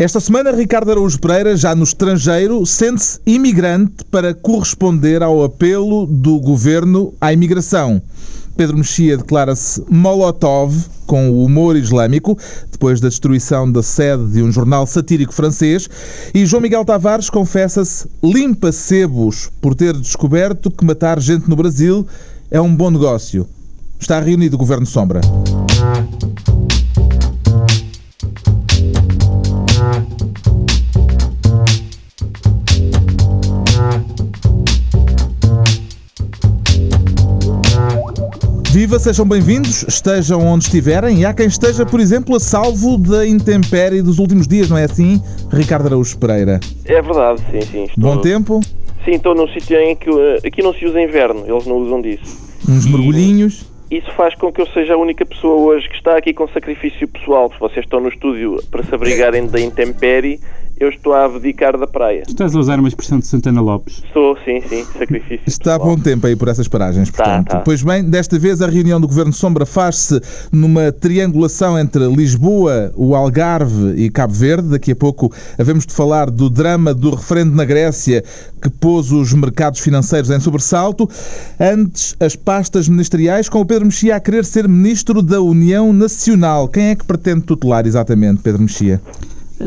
Esta semana, Ricardo Araújo Pereira, já no estrangeiro, sente-se imigrante para corresponder ao apelo do governo à imigração. Pedro Mexia declara-se Molotov com o humor islâmico, depois da destruição da sede de um jornal satírico francês, e João Miguel Tavares confessa-se limpa-sebos por ter descoberto que matar gente no Brasil é um bom negócio. Está reunido o Governo Sombra. Viva, sejam bem-vindos, estejam onde estiverem e há quem esteja, por exemplo, a salvo da intempérie dos últimos dias, não é assim, Ricardo Araújo Pereira? É verdade, sim, sim. Estou... Bom tempo? Sim, estou num sítio em que eh, aqui não se usa inverno, eles não usam disso. Uns mergulhinhos? Isso faz com que eu seja a única pessoa hoje que está aqui com sacrifício pessoal. Se vocês estão no estúdio para se abrigarem da intempérie, eu estou a abdicar da praia. Tu estás a usar uma expressão de Santana Lopes. Estou, sim, sim, sacrifício. Está a bom tempo aí por essas paragens, Tá, portanto. tá. Pois bem, desta vez a reunião do Governo Sombra faz-se numa triangulação entre Lisboa, o Algarve e Cabo Verde. Daqui a pouco havemos de falar do drama do referendo na Grécia que pôs os mercados financeiros em sobressalto. Antes, as pastas ministeriais, com o Pedro Mexia a querer ser Ministro da União Nacional. Quem é que pretende tutelar exatamente, Pedro Mexia?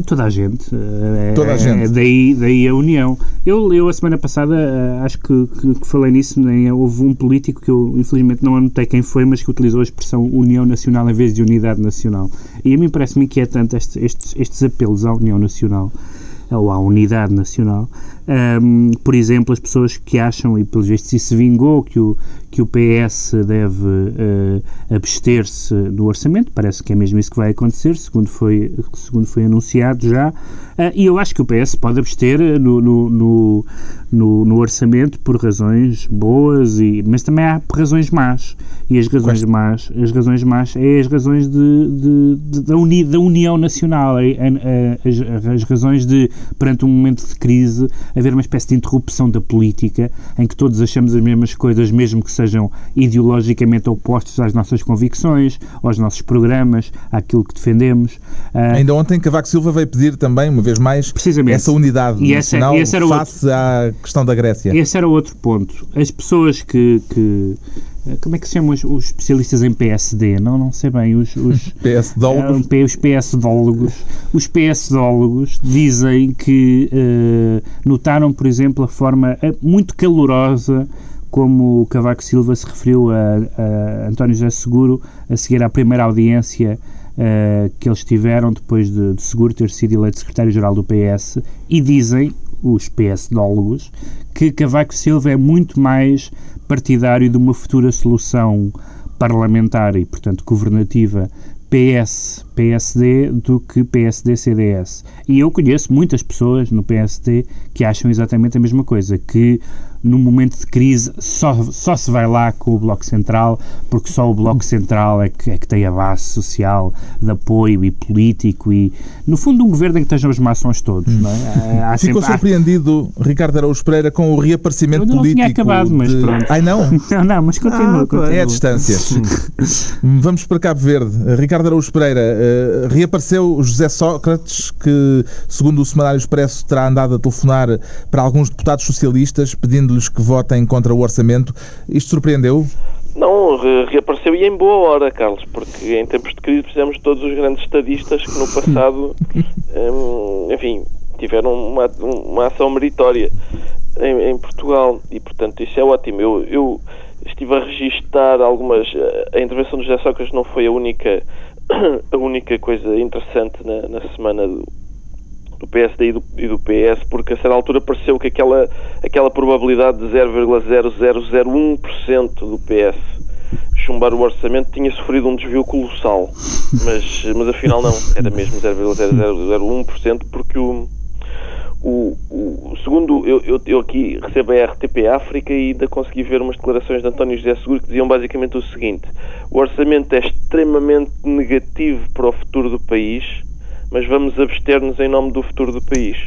Toda a gente. eh, Toda a é- gente. é daí, daí a união. Eu, eu a semana passada, eh, acho que, que- que falei nisso, nem houve um político que eu infelizmente não anotei quem foi, mas que utilizou a expressão União Nacional em vez de Unidade Nacional. E a mim parece-me inquietante este, estes, estes apelos à União Nacional ou à Unidade Nacional. Ahm, por exemplo, as pessoas que acham, e pelos vistos isso se vingou, que o, que o PS deve eh, abster-se no orçamento, parece que é mesmo isso que vai acontecer, segundo foi, segundo foi anunciado já, Ah, e eu acho que o PS pode abster no, no, no, no- no orçamento por razões boas, e, mas também há razões más, e as razões más, as razões más é as razões de, de- de- da, uni, da união nacional, é- é- é- as, as razões de, perante um momento de crise, haver uma espécie de interrupção da política, em que todos achamos as mesmas coisas, mesmo que sejam ideologicamente opostos às nossas convicções, aos nossos programas, àquilo que defendemos. Ah, Ainda ontem Cavaco Silva veio pedir também, uma vez mais, Precisamente. essa unidade E esse é- nacional esse o face à questão da Grécia. Esse era outro ponto. As pessoas que. que como é que se chamam os, os especialistas em PSD? Não, não sei bem. Os, os, PSD-ólogos. P- os PSdólogos. Os PSdólogos dizem que eh, notaram, por exemplo, a forma eh, muito calorosa como o Cavaco Silva se referiu a, a António José Seguro a seguir à primeira audiência eh, que eles tiveram depois de, de Seguro ter sido eleito secretário-geral do PS e dizem, os PSdólogos, que Cavaco Silva é muito mais partidário de uma futura solução parlamentar e, portanto, governativa PS, PSD do que PSD-CDS. E eu conheço muitas pessoas no PSD que acham exatamente a mesma coisa, que num momento de crise só, só se vai lá com o Bloco Central, porque só o Bloco Central é que, é que tem a base social de apoio e político e, no fundo, um governo em que estejam os maçons todos, não é? Há Ficou sempre- há- surpreendido, Ricardo Araújo Pereira, com o reaparecimento Eu não político. tinha acabado, mas de... pronto. Ai não? Não, não, mas continua. Ah, continua. é a distância. Vamos para Cabo Verde. Ricardo Araújo Pereira, eh, reapareceu José Sócrates, que, segundo o Semanário Expresso, terá andado a telefonar para alguns deputados socialistas, pedindo-lhes que votem contra o orçamento. Isto surpreendeu? Não, re- reapareceu e em boa hora, Carlos, porque em tempos de crise precisamos de todos os grandes estadistas que no passado, hum, enfim, tiveram uma, uma ação meritória em, em Portugal e, portanto, isso é ótimo. Eu, eu estive a registar algumas. A intervenção do José Sócrates não foi a única, a única coisa interessante na, na semana do, do PSD e do, e do PS, porque a certa altura pareceu que aquela, aquela probabilidade de 0,0001% do PS chumbar o orçamento tinha sofrido um desvio colossal, mas, mas afinal não, era mesmo 0,0001% porque o, o, o segundo, eu, eu, eu aqui recebo a RTP África e ainda consegui ver umas declarações de António José Seguro que diziam basicamente o seguinte: o orçamento é extremamente negativo para o futuro do país, mas vamos abster-nos em nome do futuro do país.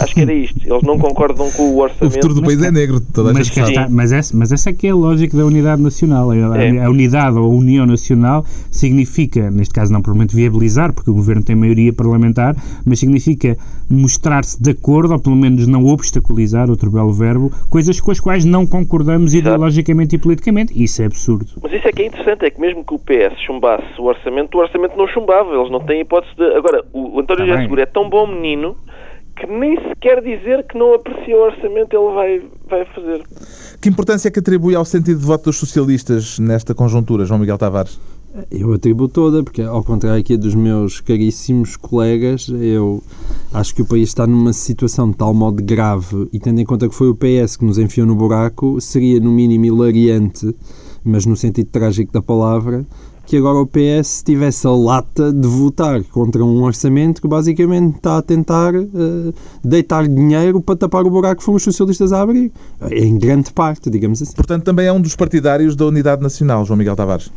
Acho que era isto. Eles não concordam com o orçamento. O futuro do país é negro, toda a mas, gente sabe. está, mas, essa, mas essa é que é a lógica da unidade nacional. A, É. a unidade ou a união nacional significa, neste caso não provavelmente viabilizar, porque o governo tem maioria parlamentar, mas significa mostrar-se de acordo, ou pelo menos não obstaculizar, outro belo verbo, coisas com as quais não concordamos Exato. ideologicamente e politicamente. Isso é absurdo. Mas isso é que é interessante, é que mesmo que o PS chumbasse o orçamento, o orçamento não chumbava, eles não têm hipótese de... Agora, o António Tá José. Seguro é tão bom menino que nem se quer dizer que não aprecia o orçamento, ele vai, vai fazer. Que importância é que atribui ao sentido de voto dos socialistas nesta conjuntura, João Miguel Tavares? Eu atribuo toda, porque ao contrário aqui dos meus caríssimos colegas, eu acho que o país está numa situação de tal modo grave e tendo em conta que foi o PS que nos enfiou no buraco, seria no mínimo hilariante, mas no sentido trágico da palavra, que agora o PS tivesse a lata de votar contra um orçamento que basicamente está a tentar eh, deitar dinheiro para tapar o buraco que foram os socialistas a abrir. Em grande parte, digamos assim. Portanto, também é um dos partidários da Unidade Nacional, João Miguel Tavares.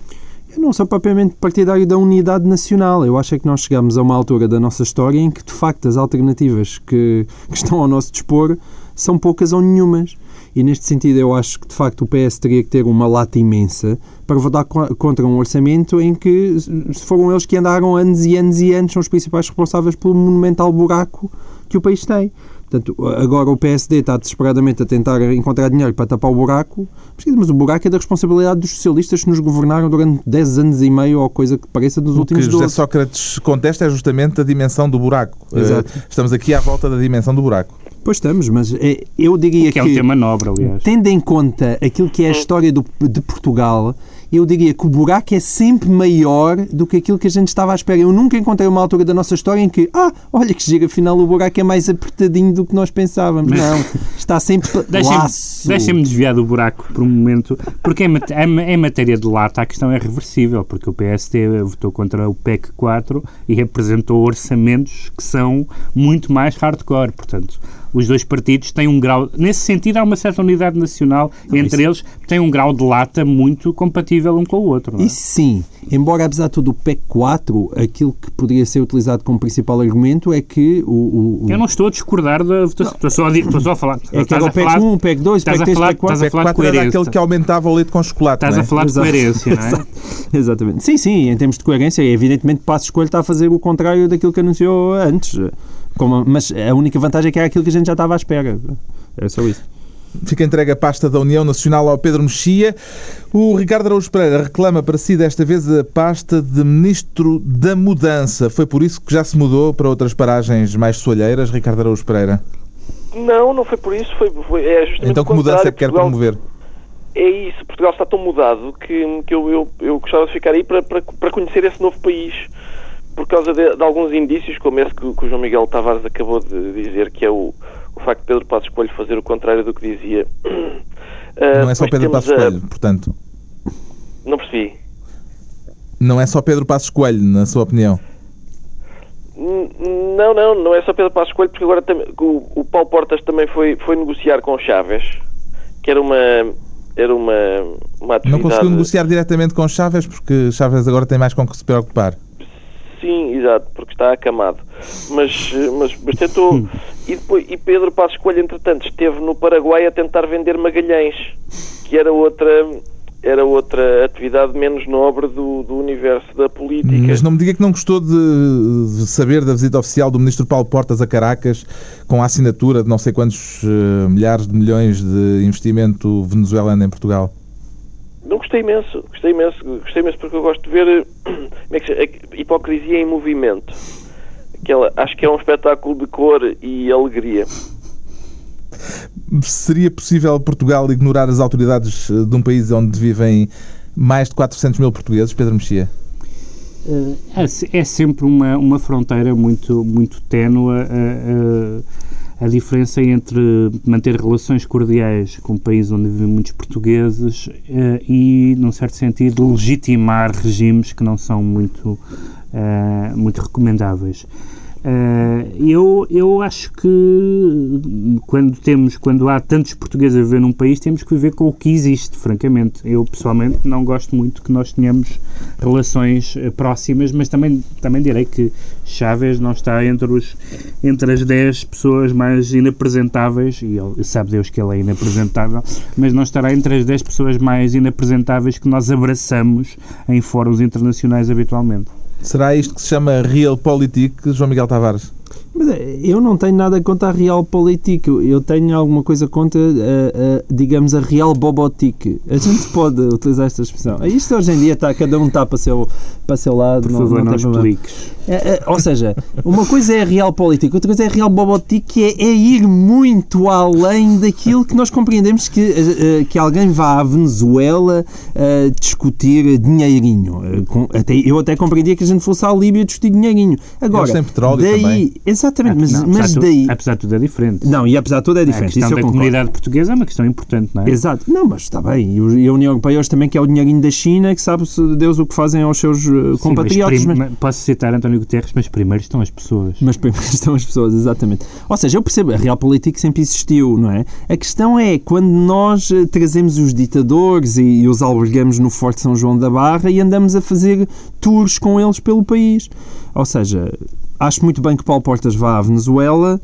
Eu não sou propriamente partidário da unidade nacional. Eu acho é que nós chegamos a uma altura da nossa história em que, de facto, as alternativas que, que estão ao nosso dispor são poucas ou nenhumas. E neste sentido, eu acho que, de facto, o PS teria que ter uma lata imensa para votar co- contra um orçamento em que foram eles que andaram anos e anos e anos, são os principais responsáveis pelo monumental buraco que o país tem. Portanto, agora o PSD está desesperadamente a tentar encontrar dinheiro para tapar o buraco, mas o buraco é da responsabilidade dos socialistas que nos governaram durante 10 anos e meio ou coisa que pareça dos O que últimos José 12. Sócrates contesta é justamente a dimensão do buraco. Exato. Eh, Estamos aqui à volta da dimensão do buraco. Pois estamos, mas é, eu diria Que é um tema nobre, aliás. tendo em conta aquilo que é a história do- de Portugal, eu diria que o buraco é sempre maior do que aquilo que a gente estava à espera. Eu nunca encontrei uma altura da nossa história em que, ah, olha que gira, afinal o buraco é mais apertadinho do que nós pensávamos. Não, está sempre laço. deixem-me desviar do buraco por um momento, porque em, mat- em- em matéria de lata a questão é reversível, porque o PST votou contra o PEC 4 e apresentou orçamentos que são muito mais hardcore, portanto, os dois partidos têm um grau, nesse sentido há uma certa unidade nacional entre eles, têm um grau de lata muito compatível um com o outro. não é? Isso sim, embora apesar de tudo o PEC 4, aquilo que poderia ser utilizado como principal argumento é que o... o- o- Eu não estou a discordar da votação, estou só a, estou só a falar. é que era o PEC falar- 1, o PEC 2, o estás PEC a 3, o falar- PEC 4. estás a PEC falar de 4 era aquele que aumentava o leite com chocolate. Estás não a é? falar de coerência, não é? Exato. Exatamente. Sim, sim, em termos de coerência, é evidentemente Passo Escolho está a fazer o contrário daquilo que anunciou antes. Como- mas a única vantagem é que era aquilo que a gente já estava à espera. É só isso. Fica entregue a pasta da União Nacional ao Pedro Mexia. O Ricardo Araújo Pereira reclama para si desta vez a pasta de Ministro da Mudança. Foi por isso que já se mudou para outras paragens mais soalheiras, Ricardo Araújo Pereira. Não, não foi por isso, foi, foi é justamente Então que mudança é que quer Portugal- promover? É isso, Portugal está tão mudado que, que eu, eu, eu gostava de ficar aí para, para, para conhecer esse novo país. Por causa de, de alguns indícios, como esse que, o- que o João Miguel Tavares acabou de dizer, que é o, o facto de Pedro Passos Coelho fazer o contrário do que dizia. Ah, Não é só Pedro Passos a- Coelho, portanto. Não percebi. Não é só Pedro Passos Coelho, na sua opinião. Não, não, não é só Pedro Passos Coelho, porque agora também, o, o Paulo Portas também foi, foi negociar com Chaves, que era uma, era uma, uma Não atividade... conseguiu negociar diretamente com Chaves, porque Chaves agora tem mais com que se preocupar. Sim, exato, porque está acamado. Mas, mas, mas tentou. E, depois, e Pedro Passos Coelho, entretanto, esteve no Paraguai a tentar vender Magalhães, que era outra, era outra atividade menos nobre do, do universo da política. Mas não me diga que não gostou de, de saber da visita oficial do Ministro Paulo Portas a Caracas, com a assinatura de não sei quantos eh, milhares de milhões de investimento venezuelano em Portugal. Não gostei imenso, gostei imenso, gostei imenso porque eu gosto de ver eh, como é que se, a hipocrisia em movimento. Aquela, acho que é um espetáculo de cor e alegria. Seria possível Portugal ignorar as autoridades eh, de um país onde vivem mais de 400 mil portugueses, Pedro Mexia? É, se- é sempre uma, uma fronteira muito, muito ténue a, a- a diferença entre manter relações cordiais com um país onde vivem muitos portugueses eh, e, num certo sentido, legitimar regimes que não são muito, eh, muito recomendáveis. Eh, eu, eu acho que quando temos, quando há tantos portugueses a viver num país, temos que viver com o que existe, francamente. Eu, pessoalmente, não gosto muito que nós tenhamos relações eh, próximas, mas também, também direi que Chávez não está entre, os, entre as 10 pessoas mais inapresentáveis, e ele, sabe Deus que ele é inapresentável, mas não estará entre as 10 pessoas mais inapresentáveis que nós abraçamos em fóruns internacionais habitualmente. Será isto que se chama Realpolitik, João Miguel Tavares? Mas eh, eu não tenho nada contra a Realpolitik, eu tenho alguma coisa contra, a, a, digamos, a Real Bobotic. A gente pode utilizar esta expressão. Isto hoje em dia está, cada um está para o seu, para seu lado. Por não, favor, não, não expliques. É, é, ou seja, uma coisa é a Realpolitik, outra coisa é a Real Bobotic, que é, é ir muito além daquilo que nós compreendemos que, eh, eh, que alguém vá à Venezuela eh, discutir dinheirinho. Com- até, eu até compreendia que a gente fosse à Líbia discutir dinheirinho. Agora, Eles têm petróleo daí, também. Exatamente, mas, Não, mas apesar de tudo- daí... apesar de tudo é diferente. Não, e apesar de tudo é a diferente, questão isso eu da concordo. comunidade portuguesa é uma questão importante, não é? Exato. Não, mas está bem. E o- a União Europeia hoje também quer o dinheirinho da China, que sabe-se Deus o que fazem aos seus eh, Sim, compatriotas. mas mas- Posso citar António Guterres, mas primeiro estão as pessoas. Mas primeiro estão as pessoas, exatamente. Ou seja, eu percebo, a Realpolitik sempre existiu, não é? A questão é quando nós eh, trazemos os ditadores e, e os albergamos no Forte São João da Barra e andamos a fazer tours com eles pelo país. Ou seja, acho muito bem que Paulo Portas vá à Venezuela.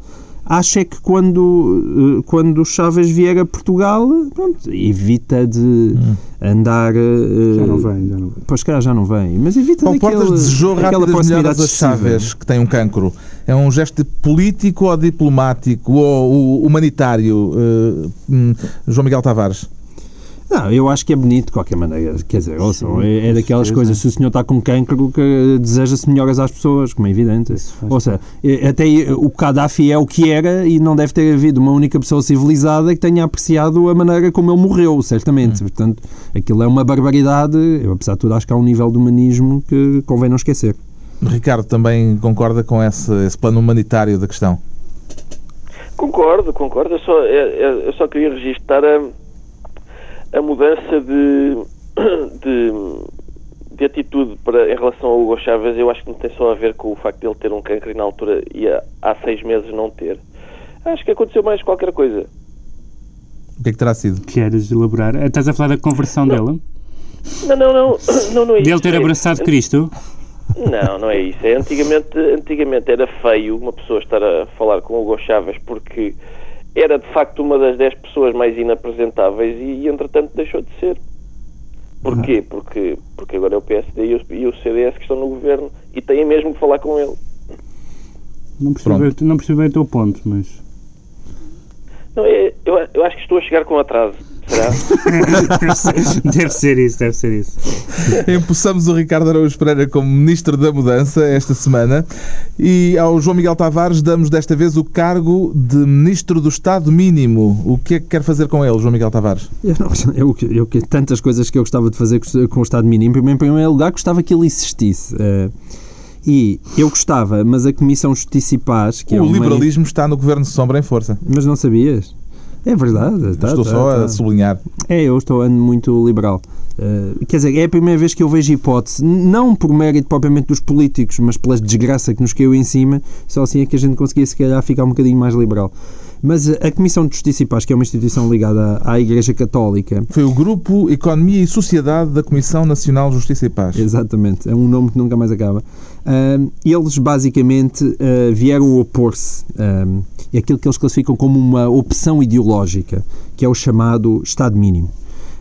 Acho é que quando, eh, quando o Chaves vier a Portugal, pronto, evita de andar. eh, Já não vem, já não vem. Pois cá já não vem, mas evita Paulo daquele, Portas desejou aquela proximidade a. Chaves, que tem um cancro. É um gesto político ou diplomático ou humanitário, hum, João Miguel Tavares? Não, eu acho que é bonito de qualquer maneira. Quer dizer, ouçam, é, é daquelas certeza. coisas. Se o senhor está com cancro, que deseja-se melhoras às pessoas, como é evidente. Ou seja, é- até o Gaddafi é o que era e não deve ter havido uma única pessoa civilizada que tenha apreciado a maneira como ele morreu, certamente. Portanto, aquilo é uma barbaridade. Eu, apesar de tudo, acho que há um nível de humanismo que convém não esquecer. Ricardo também concorda com esse, esse plano humanitário da questão? Concordo, concordo. Eu só, é- eu só queria registrar a, a mudança de, de, de atitude para, em relação ao Hugo Chávez. Eu acho que não tem só a ver com o facto de ele ter um cancro e na altura e há, há seis meses não ter. Acho que aconteceu mais qualquer coisa. O que é que terá sido? Queres elaborar? Eh, Estás a falar da conversão dele? Não, não, não. Não, não é Dele ter É- abraçado Cristo? Não, não é isso. É, antigamente, antigamente era feio uma pessoa estar a falar com o Hugo Chávez porque era de facto uma das 10 pessoas mais inapresentáveis e, entretanto deixou de ser. Porquê? Porque, porque agora é o PSD e o, e o CDS que estão no governo e têm mesmo que falar com ele. Não percebi, não percebi o teu ponto, mas. Não, é, eu, eu acho que estou a chegar com atraso. Será? deve ser isso, deve ser isso. Empossamos o Ricardo Araújo Pereira como Ministro da Mudança esta semana e ao João Miguel Tavares damos desta vez o cargo de Ministro do Estado Mínimo. O que é que quer fazer com ele, João Miguel Tavares? Eu, não, eu, tantas coisas que eu gostava de fazer com, o Estado mínimo. Em primeiro lugar, gostava que ele existisse. eh, e eu gostava, mas a Comissão Justiça e Paz, que é o uma- liberalismo está no Governo de Sombra em força. Mas não sabias? É verdade. tá, Estou tá, só tá. a sublinhar. É, eu estou ando muito liberal. Eh, quer dizer, é a primeira vez que eu vejo hipótese, não por mérito propriamente dos políticos, mas pela desgraça que nos caiu em cima, só assim é que a gente conseguia, se calhar, ficar um bocadinho mais liberal. Mas eh, a Comissão de Justiça e Paz, que é uma instituição ligada à Igreja Católica, Foi o Grupo Economia e Sociedade da Comissão Nacional de Justiça e Paz. Exatamente, é um nome que nunca mais acaba. Ahm, eles basicamente ah, vieram opor-se ahm, aquilo que eles classificam como uma opção ideológica, que é o chamado Estado mínimo.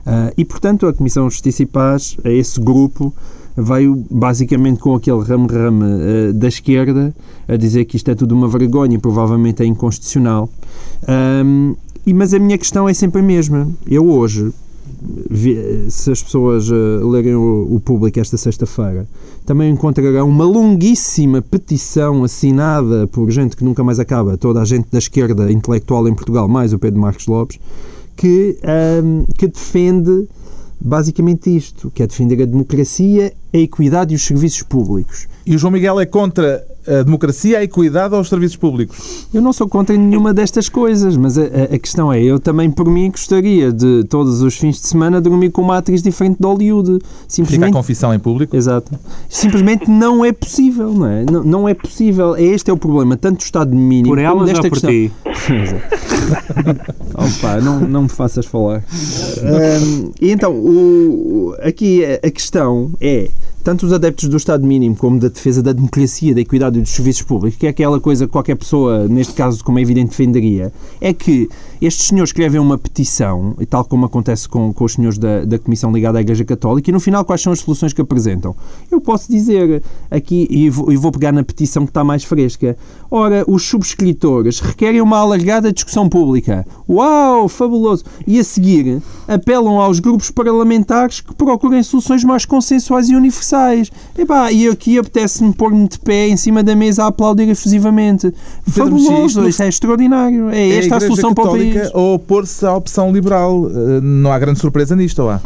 Ah, e portanto a Comissão de Justiça e Paz, a esse grupo, veio basicamente com aquele ramo-ramo ah, da esquerda a dizer que isto é tudo uma vergonha e provavelmente é inconstitucional. Ahm, e, mas a minha questão é sempre a mesma. Eu hoje, se as pessoas eh, lerem o, o público esta sexta-feira, também encontrarão uma longuíssima petição assinada por gente que nunca mais acaba, toda a gente da esquerda intelectual em Portugal, mais o Pedro Marcos Lopes, que, ahm, que defende basicamente isto, que é defender a democracia a equidade e os serviços públicos. E o João Miguel é contra a democracia, a equidade ou os serviços públicos? Eu não sou contra nenhuma destas coisas, mas a, a, questão é, eu também por mim gostaria de todos os fins de semana dormir com uma atriz diferente de Hollywood. Simplesmente... Fica a confissão em público? Exato. Simplesmente não é possível, não é? Não, não é possível. Este é o problema, tanto do Estado mínimo por como desta por questão. Ti. Opa, não, não me faças falar. Um, e então, o, aqui a questão é tanto os adeptos do Estado mínimo como da defesa da democracia, da equidade e dos serviços públicos, que é aquela coisa que qualquer pessoa, neste caso, como é evidente, defenderia, é que estes senhores escrevem uma petição, e tal como acontece com, com os senhores da, da Comissão ligada à Igreja Católica, e no final quais são as soluções que apresentam? Eu posso dizer aqui, e vou, e vou pegar na petição que está mais fresca, ora, os subscritores requerem uma alargada discussão pública. Uau, fabuloso! E a seguir, apelam aos grupos parlamentares que procurem soluções mais consensuais e universais. Epá, e aqui apetece-me pôr-me de pé em cima da mesa a aplaudir efusivamente. Fabuloso, isto é extraordinário. É, é esta a, a solução para o país ou opor-se à opção liberal. Eh, não há grande surpresa nisto, ou há?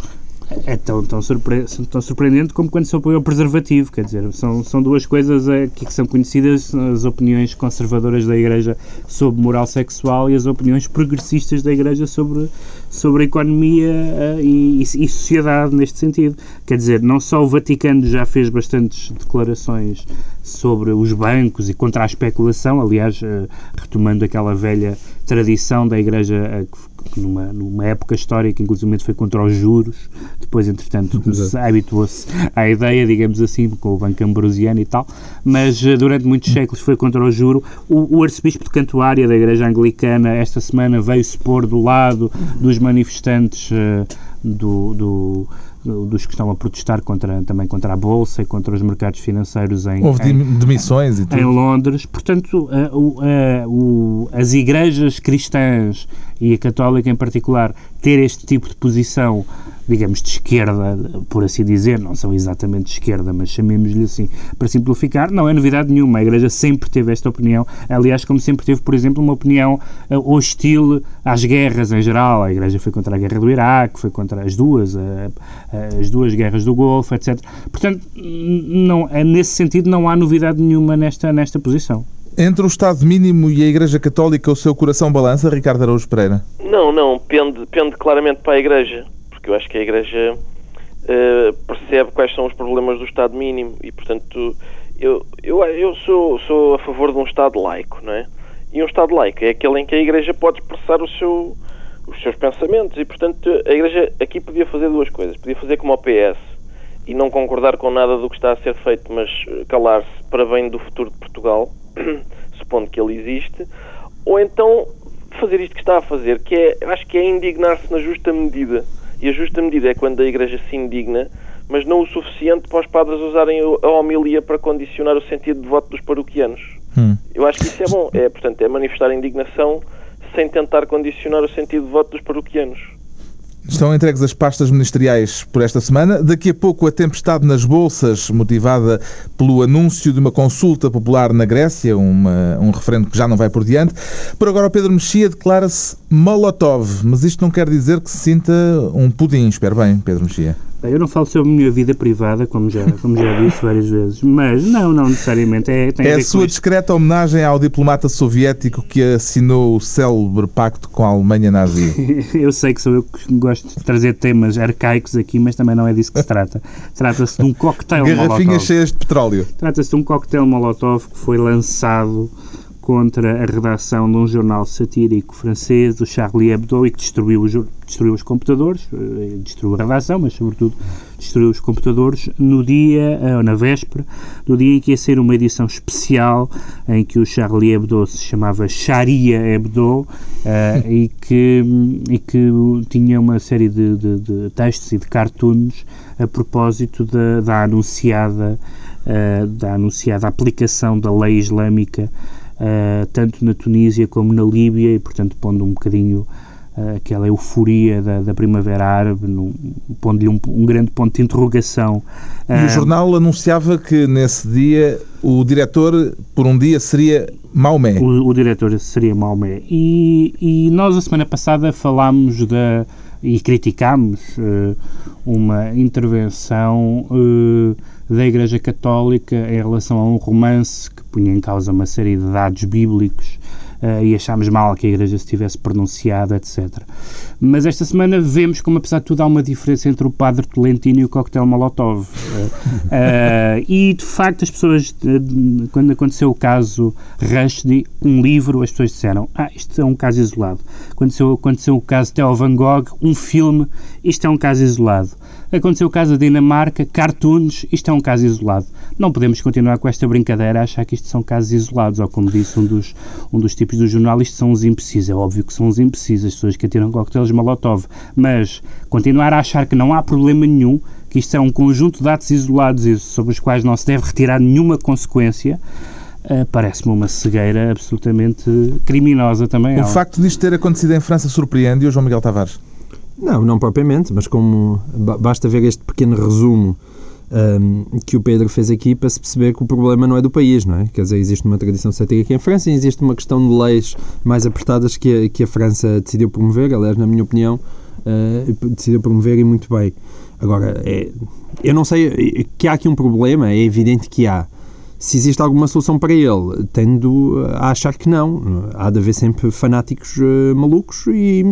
É tão, tão, surpre tão surpreendente como quando se opõe ao preservativo, quer dizer, são, são duas coisas aqui que são conhecidas, as opiniões conservadoras da Igreja sobre moral sexual e as opiniões progressistas da Igreja sobre, sobre economia uh, e, e, sociedade neste sentido. Quer dizer, não só o Vaticano já fez bastantes declarações sobre os bancos e contra a especulação, aliás, uh, retomando aquela velha tradição da Igreja uh, que numa, numa época histórica, inclusive foi contra os juros, depois, entretanto, habituou-se à ideia, digamos assim, com o Banco Ambrosiano e tal, mas eh, durante muitos séculos foi contra o juro. O, o arcebispo de Cantuária da Igreja Anglicana, esta semana, veio-se pôr do lado dos manifestantes uh, do, do dos que estão a protestar contra, também contra a Bolsa e contra os mercados financeiros em, Houve em, demissões e tudo. em Londres. Portanto, uh, as igrejas cristãs e a católica em particular ter este tipo de posição digamos, de esquerda, por assim dizer, não são exatamente de esquerda, mas chamemos-lhe assim, para simplificar, não é novidade nenhuma. A Igreja sempre teve esta opinião, aliás, como sempre teve, por exemplo, uma opinião uh, hostil às guerras em geral. A Igreja foi contra a guerra do Iraque, foi contra as duas, uh, uh, as duas guerras do Golfo, etc. Portanto, não, nesse sentido, não há novidade nenhuma nesta, nesta posição. Entre o Estado mínimo e a Igreja Católica, o seu coração balança, Ricardo Araújo Pereira? Não, não, pende, pende claramente para a Igreja porque eu acho que a Igreja uh, percebe quais são os problemas do Estado mínimo e, portanto, eu, eu, eu sou, sou a favor de um Estado laico, não é? E um Estado laico é aquele em que a Igreja pode expressar o seu, os seus pensamentos e, portanto, a Igreja aqui podia fazer duas coisas. Podia fazer como o PS e não concordar com nada do que está a ser feito, mas calar-se para bem do futuro de Portugal, supondo que ele existe, ou então fazer isto que está a fazer, que é, acho que é indignar-se na justa medida e a justa medida é quando a Igreja se indigna, mas não o suficiente para os padres usarem a homilia para condicionar o sentido de voto dos paroquianos. Hum. Eu acho que isso é bom. É, portanto, é manifestar indignação sem tentar condicionar o sentido de voto dos paroquianos. Estão entregues as pastas ministeriais por esta semana. Daqui a pouco a tempestade nas bolsas, motivada pelo anúncio de uma consulta popular na Grécia, uma, um referendo que já não vai por diante. Por agora, o Pedro Mexia declara-se Molotov, mas isto não quer dizer que se sinta um pudim. Espero bem, Pedro Mexia. Eu não falo sobre a minha vida privada, como já, como já disse várias vezes, mas não, não necessariamente. É, é a, a sua discreta homenagem ao diplomata soviético que assinou o célebre pacto com a Alemanha nazi. eu sei que sou eu que gosto de trazer temas arcaicos aqui, mas também não é disso que se trata. Trata-se de um coquetel Garrafinhas Molotov. cheias de petróleo. Trata-se de um coquetel Molotov que foi lançado contra a redação de um jornal satírico francês, o Charlie Hebdo, e que destruiu, os, destruiu os computadores, eh, destruiu a redação, mas sobretudo destruiu os computadores no dia, ou eh, na véspera, do dia em que ia ser uma edição especial em que o Charlie Hebdo se chamava Sharia Hebdo uh, e, que, e que tinha uma série de, de, de textos e de cartoons a propósito da, da anunciada da anunciada aplicação da lei islâmica uh, tanto na Tunísia como na Líbia, e portanto pondo um bocadinho uh, aquela euforia da, da Primavera Árabe, pondo-lhe um, um, grande ponto de interrogação. E o eh, jornal anunciava que nesse dia o diretor, por um dia, seria Maomé. O, o diretor seria Maomé. E, e nós, a semana passada, falámos da e criticámos uh, uma intervenção uh, da Igreja Católica em relação a um romance punha em causa uma série de dados bíblicos uh, e achámos mal que a Igreja se tivesse pronunciado, etc. Mas esta semana vemos como, apesar de tudo, há uma diferença entre o Padre Tolentino e o coquetel Molotov. Uh, uh, e, de facto, as pessoas, quando aconteceu o caso Rushdie, um livro, as pessoas disseram, ah, isto é um caso isolado. Aconteceu, aconteceu o caso Theo Van Gogh, um filme, isto é um caso isolado. Aconteceu o caso da Dinamarca, cartoons, isto é um caso isolado. Não podemos continuar com esta brincadeira a achar que isto são casos isolados, ou como disse um dos, um dos tipos do jornal, isto são os imprecisos. É óbvio que são os imprecisos, as pessoas que atiram coquetéis Molotov. Mas continuar a achar que não há problema nenhum, que isto é um conjunto de atos isolados e sobre os quais não se deve retirar nenhuma consequência, Uh, parece-me uma cegueira absolutamente criminosa também. O ela. facto disto ter acontecido em França surpreende o João Miguel Tavares? Não, não propriamente, mas como basta ver este pequeno resumo um, que o Pedro fez aqui para se perceber que o problema não é do país, não é? Quer dizer, existe uma tradição aqui em França e existe uma questão de leis mais apertadas que a, que a França decidiu promover, aliás, na minha opinião, uh, decidiu promover e muito bem. Agora, é, eu não sei que há aqui um problema, é evidente que há. Se existe alguma solução para ele, tendo a achar que não. Há de haver sempre fanáticos uh, malucos e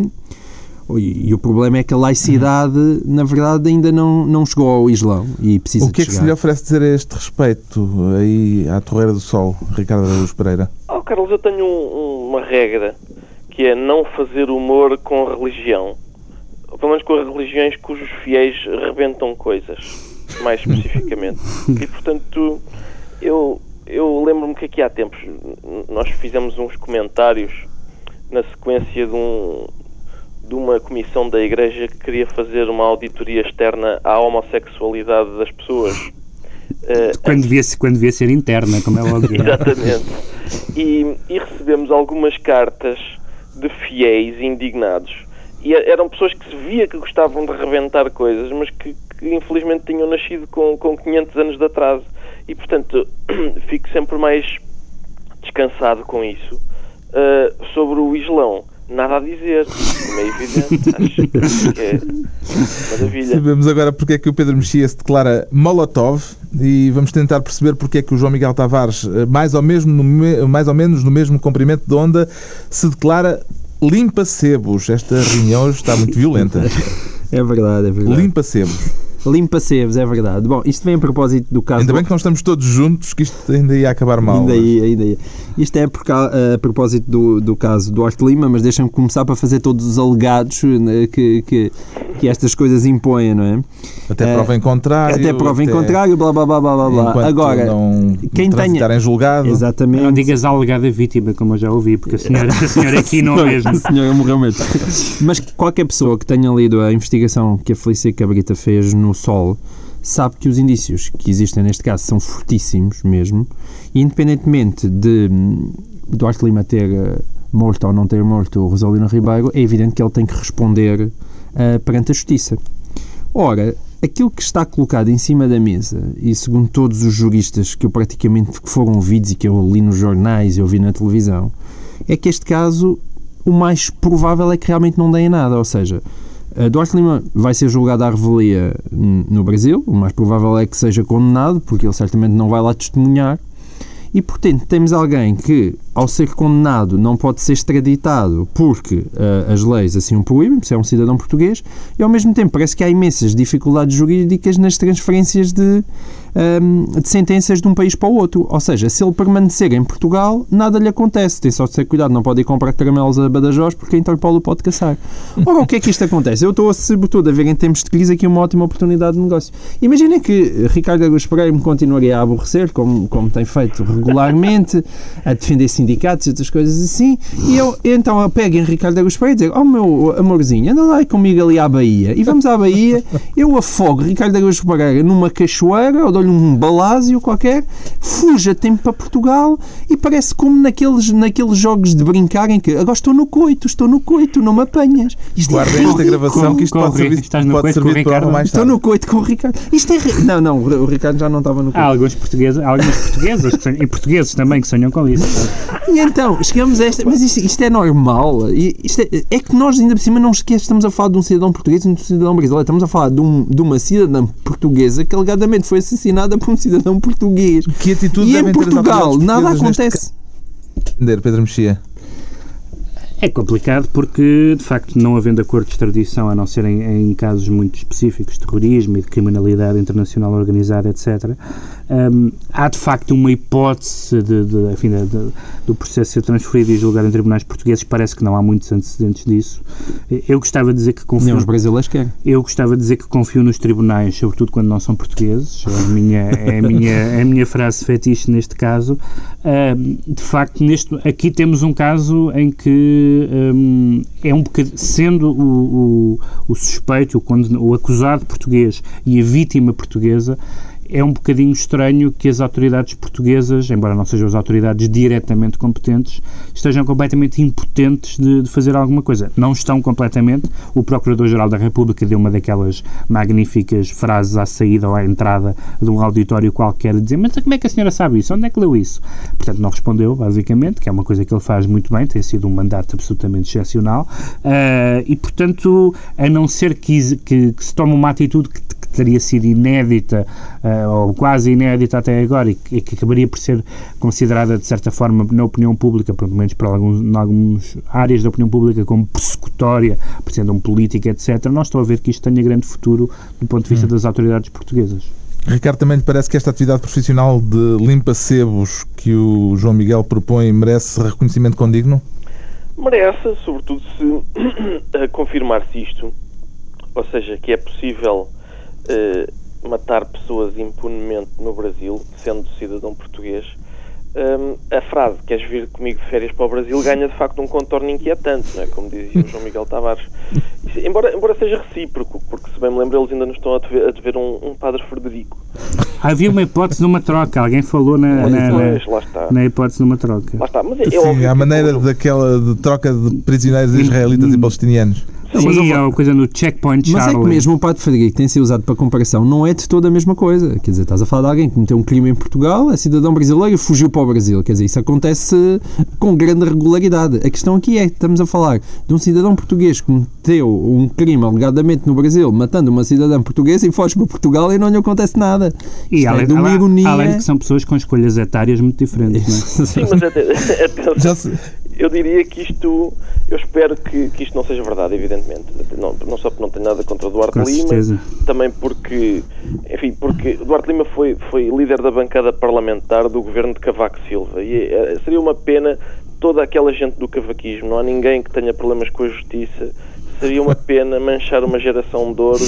e, o problema é que a laicidade, na verdade, ainda não, não chegou ao Islão e precisa O que é que se lhe oferece dizer a este respeito aí à Torreira do Sol, Ricardo Araújo Pereira? Oh, Carlos, eu tenho um, uma regra que é não fazer humor com a religião. Ou pelo menos com as religiões cujos fiéis rebentam coisas, mais especificamente. e, portanto, eu, eu lembro-me que aqui há tempos nós fizemos uns comentários na sequência de um, de uma comissão da Igreja que queria fazer uma auditoria externa à homossexualidade das pessoas. Uh, quando, devia, quando devia ser interna, como é óbvio. Exatamente. E, e, recebemos algumas cartas de fiéis indignados. E eram pessoas que se via que gostavam de reventar coisas, mas que, que infelizmente tinham nascido com, com 500 anos de atraso. E, portanto, fico sempre mais descansado com isso. Uh, sobre o Islão nada a dizer, como é evidente. Acho que é maravilha. Sabemos agora porque é que o Pedro Mexia se declara Molotov e vamos tentar perceber porque é que o João Miguel Tavares, eh, mais ou, mesmo no, mais ou menos no mesmo comprimento de onda, se declara limpa-sebos. Esta reunião está muito violenta. É verdade, é verdade. Limpa-sebos. Limpa-sebes, é verdade. Bom, isto vem a propósito do caso... Ainda bem que nós estamos todos juntos, que isto ainda ia acabar mal. Ainda ia, ainda ia. Isto é por, a propósito do, do caso do Duarte Lima, mas deixa-me começar para fazer todos os alegados né, que, que, que, estas coisas impõem, não é? Até prova em contrário. Até prova em contrário, blá blá blá blá blá. Agora, não quem tenha... em julgado... Exatamente. Não digas alegada vítima, como eu já ouvi, porque a senhora, a senhora aqui não mesmo. A senhora morreu mesmo. Mas qualquer pessoa que tenha lido a investigação que a Felícia Cabrita fez no Sol sabe que os indícios que existem neste caso são fortíssimos mesmo, e independentemente de hum, Duarte Lima ter eh, morto ou não ter morto o Rosalino Ribeiro, é evidente que ele tem que responder uh, perante a justiça. Ora, aquilo que está colocado em cima da mesa, e segundo todos os juristas que eu praticamente foram ouvidos e que eu li nos jornais e ouvi na televisão, é que este caso, o mais provável é que realmente não deem nada, ou seja, Duarte Lima vai ser julgado à revelia no Brasil, o mais provável é que seja condenado, porque ele certamente não vai lá testemunhar. E, portanto, temos alguém que, ao ser condenado, não pode ser extraditado porque uh, as leis assim o proíbem, porque é um cidadão português, e, ao mesmo tempo, parece que há imensas dificuldades jurídicas nas transferências de um, de sentenças de um país para o outro. Ou seja, se ele permanecer em Portugal, nada lhe acontece. Tem só de ter cuidado, não pode ir comprar caramelos a Badajoz porque a Interpol o pode caçar. Ora, o que é que isto acontece? Eu estou, sobretudo, a ver em termos de crise aqui uma ótima oportunidade de negócio. Imaginem que Ricardo Agus Pereira me continuaria a aborrecer, como, como tem feito regularmente, a defender sindicatos e outras coisas assim, e eu então eu pego em Ricardo Agus Pereira e digo, oh meu amorzinho, anda lá comigo ali à Bahia, e vamos à Bahia, eu afogo Ricardo Agus Pereira numa cachoeira, ou dou-lhe um balásio qualquer, fuja tempo para Portugal e parece como naqueles, naqueles jogos de brincar em que agora estou no coito, estou no coito, não me apanhas. Isto Guarda é esta gravação com, que isto pode servir, estás no pode servir para mais Estou no coito com o Ricardo. Isto é... Não, não, o Ricardo já não estava no coito. Há alguns portugueses, há algumas portuguesas e portugueses também que sonham com isso. E então, chegamos a esta. Mas isto, isto é normal. Isto é, é que nós, ainda por cima, não esquecemos. Estamos a falar de um cidadão português e de um cidadão brasileiro. Estamos a falar de, um- de uma cidadã portuguesa que alegadamente foi assassinada por um cidadão português. Que atitude E em Portugal nada acontece. Entender, Pedro Mexia. É complicado porque, de facto, não havendo acordo de extradição, a não ser em, em casos muito específicos, de terrorismo e de criminalidade internacional organizada, etc., hum, há de facto uma hipótese de, de- enfim, de- de- do processo ser transferido e julgado em tribunais portugueses. Parece que não há muitos antecedentes disso. Eu gostava de dizer que Nem confio. os brasileiros querem. Eu gostava de dizer que confio nos tribunais, sobretudo quando não são portugueses. É a minha, é a minha, é a minha frase fetiche neste caso. Ahm, de facto, neste, aqui temos um caso em que ahm, é um bocadinho, sendo o, o, o suspeito, o, o acusado português e a vítima portuguesa, é um bocadinho estranho que as autoridades portuguesas, embora não sejam as autoridades diretamente competentes, estejam completamente impotentes de, de fazer alguma coisa. Não estão completamente. O Procurador-Geral da República deu uma daquelas magníficas frases à saída ou à entrada de um auditório qualquer, dizer: Mas como é que a senhora sabe isso? Onde é que leu isso? Portanto, não respondeu, basicamente, que é uma coisa que ele faz muito bem, tem sido um mandato absolutamente excepcional. Ah, e, portanto, a não ser que, que- que se tome uma atitude que teria sido inédita eh, ou quase inédita até agora e que, e que acabaria por ser considerada de certa forma na opinião pública, pelo menos para alguns, em algumas áreas da opinião pública como persecutória, por sendo um político, etc. Não estou a ver que isto tenha grande futuro do ponto de vista das autoridades portuguesas. Ricardo, também lhe parece que esta atividade profissional de limpa-sebos que o João Miguel propõe merece reconhecimento condigno? Merece, sobretudo se confirmar-se isto, ou seja, que é possível eh, matar pessoas impunemente no Brasil, sendo cidadão português. Hum, a frase queres vir comigo de férias para o Brasil ganha de facto um contorno inquietante, não é? como dizia o João Miguel Tavares. Isso, embora, embora seja recíproco, porque se bem me lembro, eles ainda nos estão a dever, a dever um, um padre Frederico. Havia uma hipótese de uma troca, alguém falou na, na, Pois, na, na hipótese de uma troca. Lá está. Mas é, é Sim, à que maneira o- daquela de troca de prisioneiros israelitas e palestinianos. Não, mas Sim, eu é vou- uma coisa no checkpoint Mas é que mesmo o Padre Frederico tem sido usado para comparação, não é de toda a mesma coisa. Quer dizer, estás a falar de alguém que cometeu um crime em Portugal, é cidadão brasileiro e fugiu para o Brasil. Quer dizer, isso acontece com grande regularidade. A questão aqui é que estamos a falar de um cidadão português que cometeu um crime alegadamente no Brasil, matando uma cidadã portuguesa e foge para Portugal e não lhe acontece nada. E Isto é além, de uma além- ironia. além de que são pessoas com escolhas etárias muito diferentes. não é? Sim, mas até, até- Já se- eu diria que isto, eu espero que, que isto não seja verdade, evidentemente. Não, não só porque não tenho nada contra o Duarte Com Lima, certeza. também porque, enfim, porque Duarte Lima foi, foi líder da bancada parlamentar do governo de Cavaco Silva e eh, seria uma pena toda aquela gente do cavaquismo, não há ninguém que tenha problemas com a justiça. Seria uma pena manchar uma geração de ouro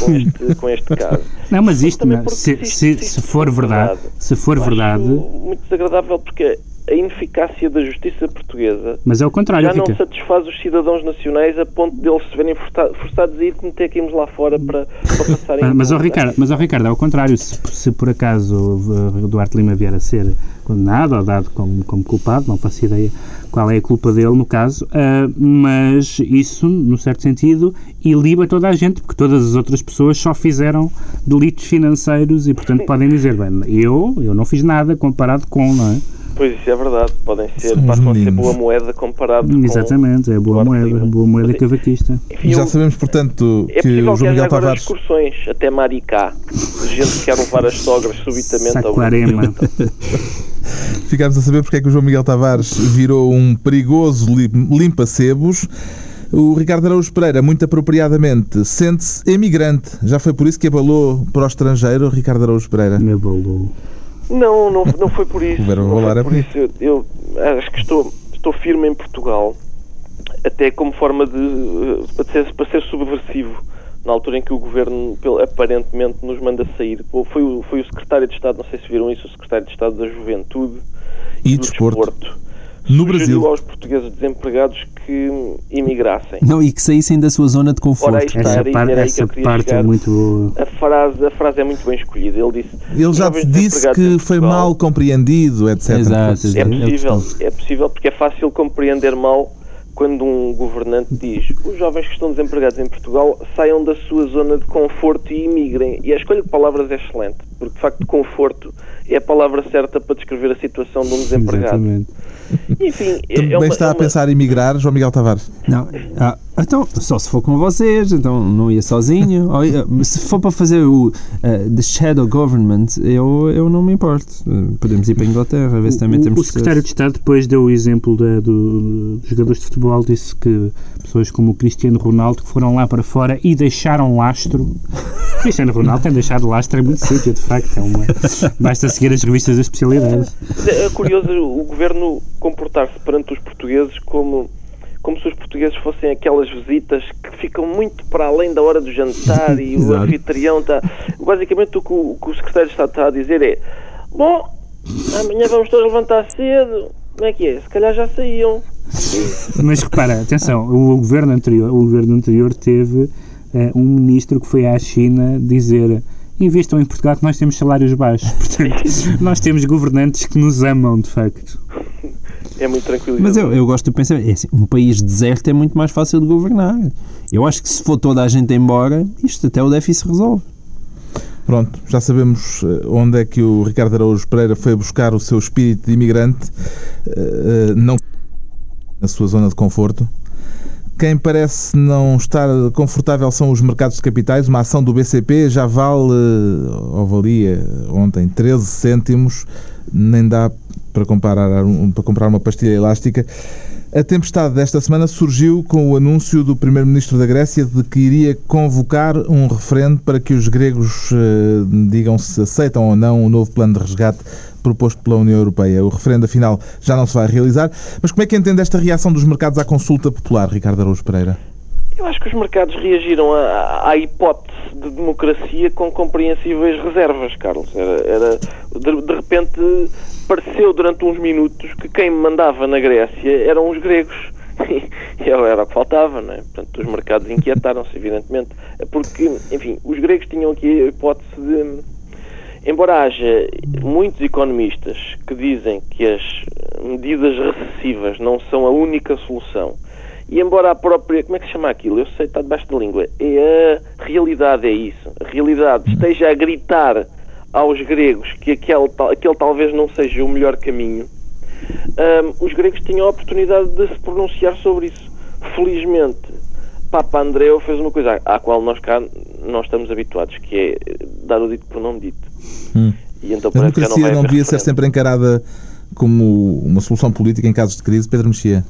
com este, com este caso. Não, mas isto, não, se, se, se for verdade, se for verdade, muito desagradável porque a ineficácia da justiça portuguesa mas é o contrário, já não Rica. satisfaz os cidadãos nacionais a ponto deles se verem força- forçados a ir cometer crimes lá fora para, para passarem Ah, Mas, impunes. Ricardo, mas, ó, Ricardo, ao contrário, se, se por acaso o Duarte Lima vier a ser condenado ou dado como, como culpado, não faço ideia qual é a culpa dele no caso, ah, mas isso, no certo sentido, iliba toda a gente, porque todas as outras pessoas só fizeram delitos financeiros e, portanto, podem dizer, bem, eu, eu não fiz nada comparado com, não é? Pois isso é verdade, podem ser, São passam a ser meninos. boa moeda comparado com... Exatamente, é boa moeda, Lima. boa moeda Mas cavaquista. Enfim, Já eu- sabemos, portanto, é que o João Miguel Tavares. excursões até Maricá, gente que quer levar as sogras subitamente ao Saquarema. Ficámos a saber porque é que o João Miguel Tavares virou um perigoso lim- limpa-sebos. O Ricardo Araújo Pereira, muito apropriadamente, sente-se emigrante. Já foi por isso que abalou para o estrangeiro, Ricardo Araújo Pereira? Me abalou. Não, não, não foi por isso. Não foi por isso. Eu, eu acho que estou, estou firme em Portugal, até como forma de eh, para ser, para ser subversivo. Na altura em que o governo aparentemente nos manda sair, foi o, foi o secretário de Estado, não sei se viram isso, o secretário de Estado da Juventude E do desporto. sugeriu No Brasil. aos portugueses desempregados que imigrassem. Não, e que saíssem da sua zona de conforto. Ora, está. Essa, par- essa parte é chegar. muito boa. A frase, a frase é muito bem escolhida. Ele disse: Ele já "Jovens disse que foi Portugal, mal compreendido, etc. Exato, É É possível. é possível porque é fácil compreender mal quando um governante diz os jovens que estão desempregados em Portugal saiam da sua zona de conforto e imigrem. E a escolha de palavras é excelente, porque de facto conforto é a palavra certa para descrever a situação de um desempregado. Exatamente. Enfim, é- Também é uma- está é a uma- pensar em migrar, João Miguel Tavares. Não, ah, então, só se for com vocês, então não ia sozinho. Se for para fazer o ah, The Shadow Government, eu, eu não me importo. Podemos ir para a Inglaterra, ver se também o, temos o secretário de Estado depois deu o exemplo da- do- dos jogadores de futebol, disse que pessoas como o Cristiano Ronaldo que foram lá para fora e deixaram lastro. Cristiano Ronaldo tem deixado lastro em muito sítio, de facto. É uma... Basta seguir as revistas da especialidade. É curioso o governo comportar-se perante os portugueses como, como se os portugueses fossem aquelas visitas que ficam muito para além da hora do jantar e o anfitrião está. Basicamente, o que o, o que o secretário de Estado está a dizer é: Bom, amanhã vamos todos levantar cedo. Como é que é? Se calhar já saíam. Mas repara, atenção, o governo anterior, o governo anterior teve eh, um ministro que foi à China dizer invistam em Portugal que nós temos salários baixos. Portanto, nós temos governantes que nos amam, de facto. É muito tranquilizador. Mas eu, eu gosto de pensar, é assim, um país deserto é muito mais fácil de governar. Eu acho que se for toda a gente embora, isto até o déficit resolve. Pronto, já sabemos eh, onde é que o Ricardo Araújo Pereira foi buscar o seu espírito de imigrante, eh, eh, não na sua zona de conforto. Quem parece não estar confortável são os mercados de capitais. Uma ação do BCP já vale, ou valia ontem, 13 cêntimos, nem dá para, comparar, para comprar uma pastilha elástica. A tempestade desta semana surgiu com o anúncio do primeiro-ministro da Grécia de que iria convocar um referendo para que os gregos eh, digam se aceitam ou não o novo plano de resgate proposto pela União Europeia. O referendo, afinal, já não se vai realizar. Mas como é que entende esta reação dos mercados à consulta popular, Ricardo Araújo Pereira? Eu acho que os mercados reagiram à, à hipótese de democracia com compreensíveis reservas, Carlos. Era, era- de, de repente pareceu durante uns minutos que quem mandava na Grécia eram os gregos. E era o que faltava, não é? Portanto, os mercados inquietaram-se, evidentemente, porque, enfim, os gregos tinham aqui a hipótese de. Embora haja muitos economistas que dizem que as medidas recessivas não são a única solução, e embora a própria, como é que se chama aquilo? Eu sei, está debaixo da língua. É a realidade, é isso. A realidade esteja a gritar aos gregos que aquele, aquele talvez não seja o melhor caminho. Ahm, os gregos tinham a oportunidade de se pronunciar sobre isso. Felizmente, Papa Andreu fez uma coisa à qual nós cá não estamos habituados, que é dar o dito por não dito. Hum. E então A democracia não haver devia ser sempre encarada como uma solução política em casos de crise, Pedro Mexia?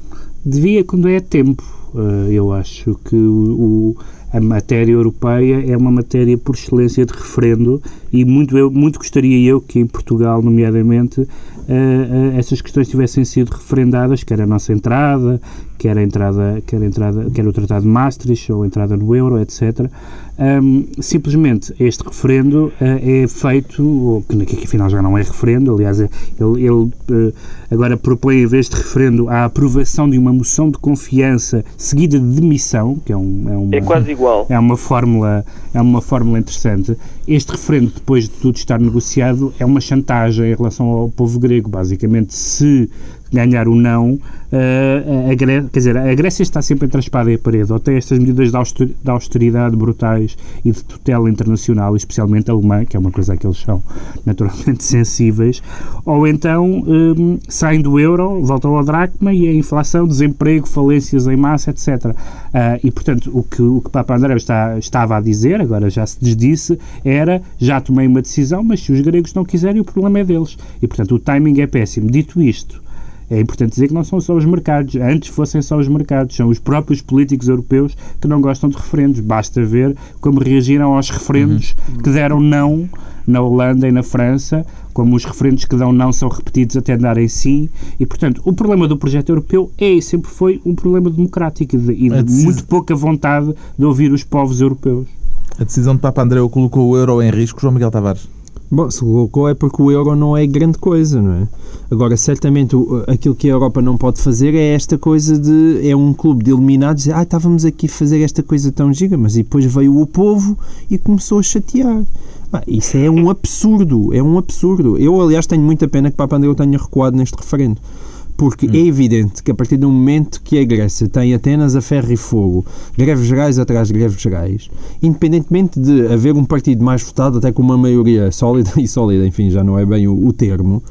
Devia quando é tempo. Eh, eu acho que o, o- a matéria europeia é uma matéria por excelência de referendo e muito, eu, muito gostaria eu que em Portugal, nomeadamente, eh, eh, essas questões tivessem sido referendadas, quer a nossa entrada, quer a entrada, quer a entrada, quer o Tratado de Maastricht ou a entrada no euro, etc. Ahm, simplesmente este referendo eh, é feito, ou que, que afinal já não é referendo, aliás, é- ele, ele, eh, agora propõe, em vez de referendo, a aprovação de uma moção de confiança seguida de demissão, que é, um, é uma, É quase igual. é uma fórmula é uma fórmula interessante. Este referendo, depois de tudo estar negociado, é uma chantagem em relação ao povo grego. Basicamente, se ganhar o não, eh, a, Gré- quer dizer, a Grécia está sempre entre a espada e a parede. Ou tem estas medidas de auster- de austeridade brutais e de tutela internacional, especialmente alemã, que é uma coisa a que eles são naturalmente sensíveis, ou então hum, saem do euro, voltam ao dracma e a inflação, desemprego, falências em massa, etc. Ah, e, portanto, o que o que Papa André está, estava a dizer, agora já se desdisse, era já tomei uma decisão, mas se os gregos não quiserem, o problema é deles. E, portanto, o timing é péssimo. Dito isto, é importante dizer que não são só os mercados. Antes fossem só os mercados. São os próprios políticos europeus que não gostam de referendos. Basta ver como reagiram aos referendos que deram não na Holanda e na França, como os referendos que dão não são repetidos até darem sim. E, portanto, o problema do projeto europeu é e sempre foi um problema democrático e de, e de muito pouca vontade de ouvir os povos europeus. A decisão de Papa Andreu colocou o euro em risco, João Miguel Tavares. Bom, se colocou é porque o euro não é grande coisa, não é? Agora, certamente, o- aquilo que a Europa não pode fazer é esta coisa de. É um clube de eliminados dizer, ah, estávamos aqui a fazer esta coisa tão giga, mas depois veio o povo e começou a chatear. Isso é um absurdo, é um absurdo. Eu, aliás, tenho muita pena que Papa Andreu tenha recuado neste referendo. Porque é evidente que a partir do momento que a Grécia tem Atenas a ferro e fogo, greves gerais atrás de greves gerais, independentemente de haver um partido mais votado, até com uma maioria sólida e sólida, enfim, já não é bem o, o termo,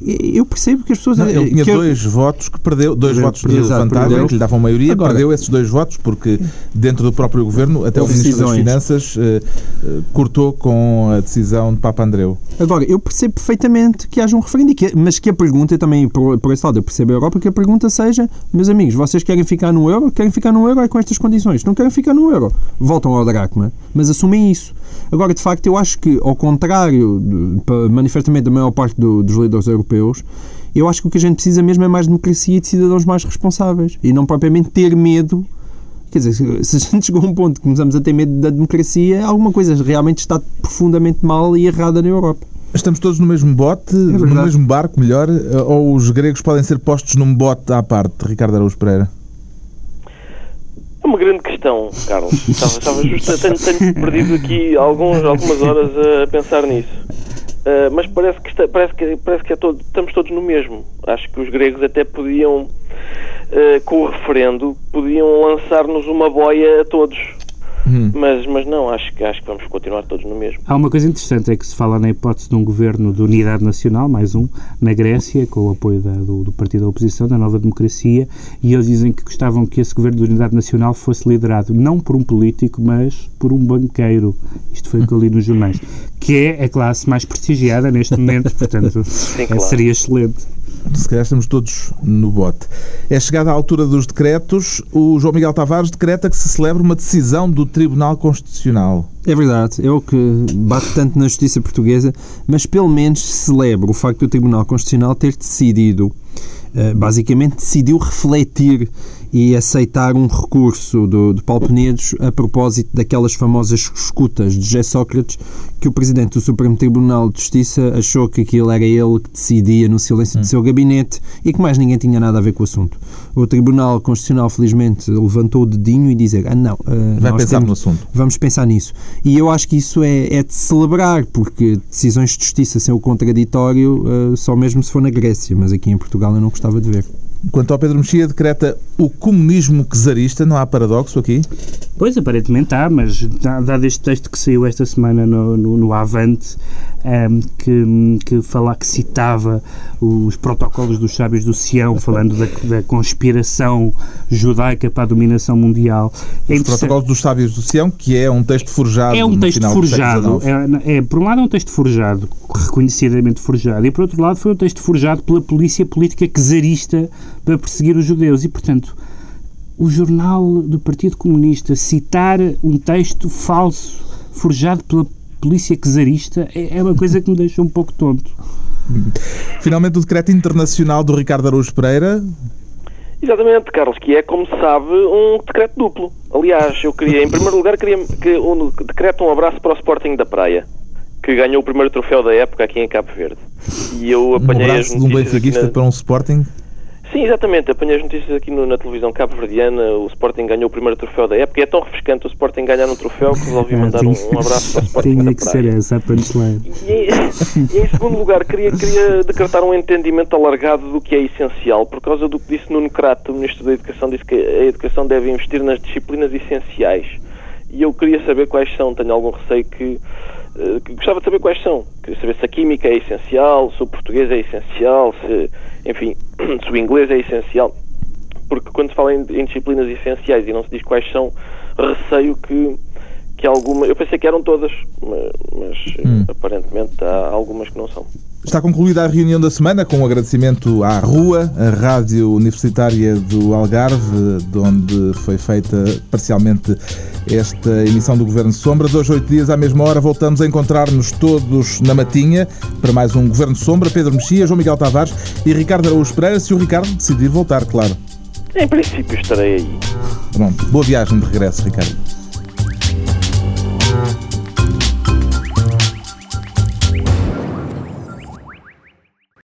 eu percebo que as pessoas. Não, ele tinha que dois eu... votos que perdeu, dois perdeu, votos de exato, vantagem perdeu. que lhe davam maioria, Agora, perdeu esses dois votos porque dentro do próprio governo, até o Ministro das Finanças uh, uh, cortou com a decisão de Papa Andreu. Agora, eu percebo perfeitamente que haja um referendo, que, mas que a pergunta, também por, por esse lado, eu percebo a Europa, que a pergunta seja, meus amigos, vocês querem ficar no euro? Querem ficar no euro é com estas condições. Não querem ficar no euro. Voltam ao dracma, mas assumem isso. Agora, de facto, eu acho que, ao contrário, manifestamente da maior parte do, dos líderes europeus, eu acho que o que a gente precisa mesmo é mais democracia e de cidadãos mais responsáveis. E não propriamente ter medo. Quer dizer, se a gente chegou a um ponto que começamos a ter medo da democracia, alguma coisa realmente está profundamente mal e errada na Europa. Estamos todos no mesmo bote, é no mesmo barco, melhor, ou os gregos podem ser postos num bote à parte, Ricardo Araújo Pereira? É uma grande questão, Carlos. Estava, estava justo, tenho, tenho, perdido aqui alguns, algumas horas a pensar nisso. Uh, mas parece que, está, parece que, parece que é todo, estamos todos no mesmo. Acho que os gregos até podiam, uh, com o referendo, podiam lançar-nos uma boia a todos. Hum. Mas, mas não, acho que, acho que vamos continuar todos no mesmo. Há uma coisa interessante, é que se fala na hipótese de um governo de unidade nacional, mais um, na Grécia, com o apoio da, do, do, partido da oposição, da Nova Democracia, e eles dizem que gostavam que esse governo de unidade nacional fosse liderado não por um político, mas por um banqueiro. Isto foi o que eu li nos jornais. Que é a classe mais prestigiada neste momento, portanto, Sim, claro. seria excelente se calhar estamos todos no bote. É chegada a altura dos decretos, o João Miguel Tavares decreta que se celebre uma decisão do Tribunal Constitucional. É verdade, é o que bate tanto na justiça portuguesa, mas pelo menos celebro o facto do Tribunal Constitucional ter decidido, eh, basicamente decidiu refletir e aceitar um recurso do, de Paulo Penedos a propósito daquelas famosas escutas de José Sócrates que o Presidente do Supremo Tribunal de Justiça achou que aquilo era ele que decidia no silêncio hum. do seu gabinete e que mais ninguém tinha nada a ver com o assunto. O Tribunal Constitucional, felizmente, levantou o dedinho e dizer ah, não, uh, Vai pensar temos, no assunto. vamos pensar nisso. E eu acho que isso é, é de celebrar, porque decisões de justiça sem o contraditório uh, só mesmo se for na Grécia, mas aqui em Portugal eu não gostava de ver. Quanto ao Pedro Mexia, decreta o comunismo czarista. Não há paradoxo aqui? Pois, aparentemente há, mas dado este texto que saiu esta semana no, no, no Avante, um, ehm, que, que, fala, que citava os protocolos dos sábios do Sião, falando da, da conspiração judaica para a dominação mundial. É os protocolos dos sábios do Sião, que é um texto forjado. É um texto forjado. É, é, por um lado, é um texto forjado, reconhecidamente forjado, e por outro lado, foi um texto forjado pela polícia política czarista para perseguir os judeus. E, portanto, o jornal do Partido Comunista citar um texto falso, forjado pela polícia czarista, é, é uma coisa que me deixa um pouco tonto. Finalmente, o decreto internacional do Ricardo Araújo Pereira. Exatamente, Carlos, que é, como se sabe, um decreto duplo. Aliás, eu queria, em primeiro lugar, queria que um decreto um abraço para o Sporting da Praia, que ganhou o primeiro troféu da época aqui em Cabo Verde. E eu apanhei um abraço de um benfiquista na... para um Sporting? Sim, exatamente. Apanhei as notícias aqui no, na televisão cabo-verdiana. O Sporting ganhou o primeiro troféu da época. E é tão refrescante o Sporting ganhar um troféu que resolvi mandar um, um, abraço para o Sporting. Tinha que ser essa a punchline. E, e, em segundo lugar, queria, queria decretar um entendimento alargado do que é essencial, por causa do que disse Nuno Crato, o Ministro da Educação, disse que a educação deve investir nas disciplinas essenciais. E eu queria saber quais são. Tenho algum receio que Uh, gostava de saber quais são. Queria saber se a química é essencial, se o português é essencial, se, enfim, se o inglês é essencial. Porque quando se fala em, em disciplinas essenciais e não se diz quais são, receio que, que alguma. Eu pensei que eram todas, mas, mas hum. aparentemente há algumas que não são. Está concluída a reunião da semana com um agradecimento à Rua, a Rádio Universitária do Algarve, de onde foi feita parcialmente esta emissão do Governo Sombra. Dois, oito dias à mesma hora voltamos a encontrar-nos todos na Matinha para mais um Governo Sombra. Pedro Mexia, João Miguel Tavares e Ricardo Araújo Pereira, se o Ricardo decidir voltar, claro. Em princípio estarei aí. Pronto. Boa viagem de regresso, Ricardo.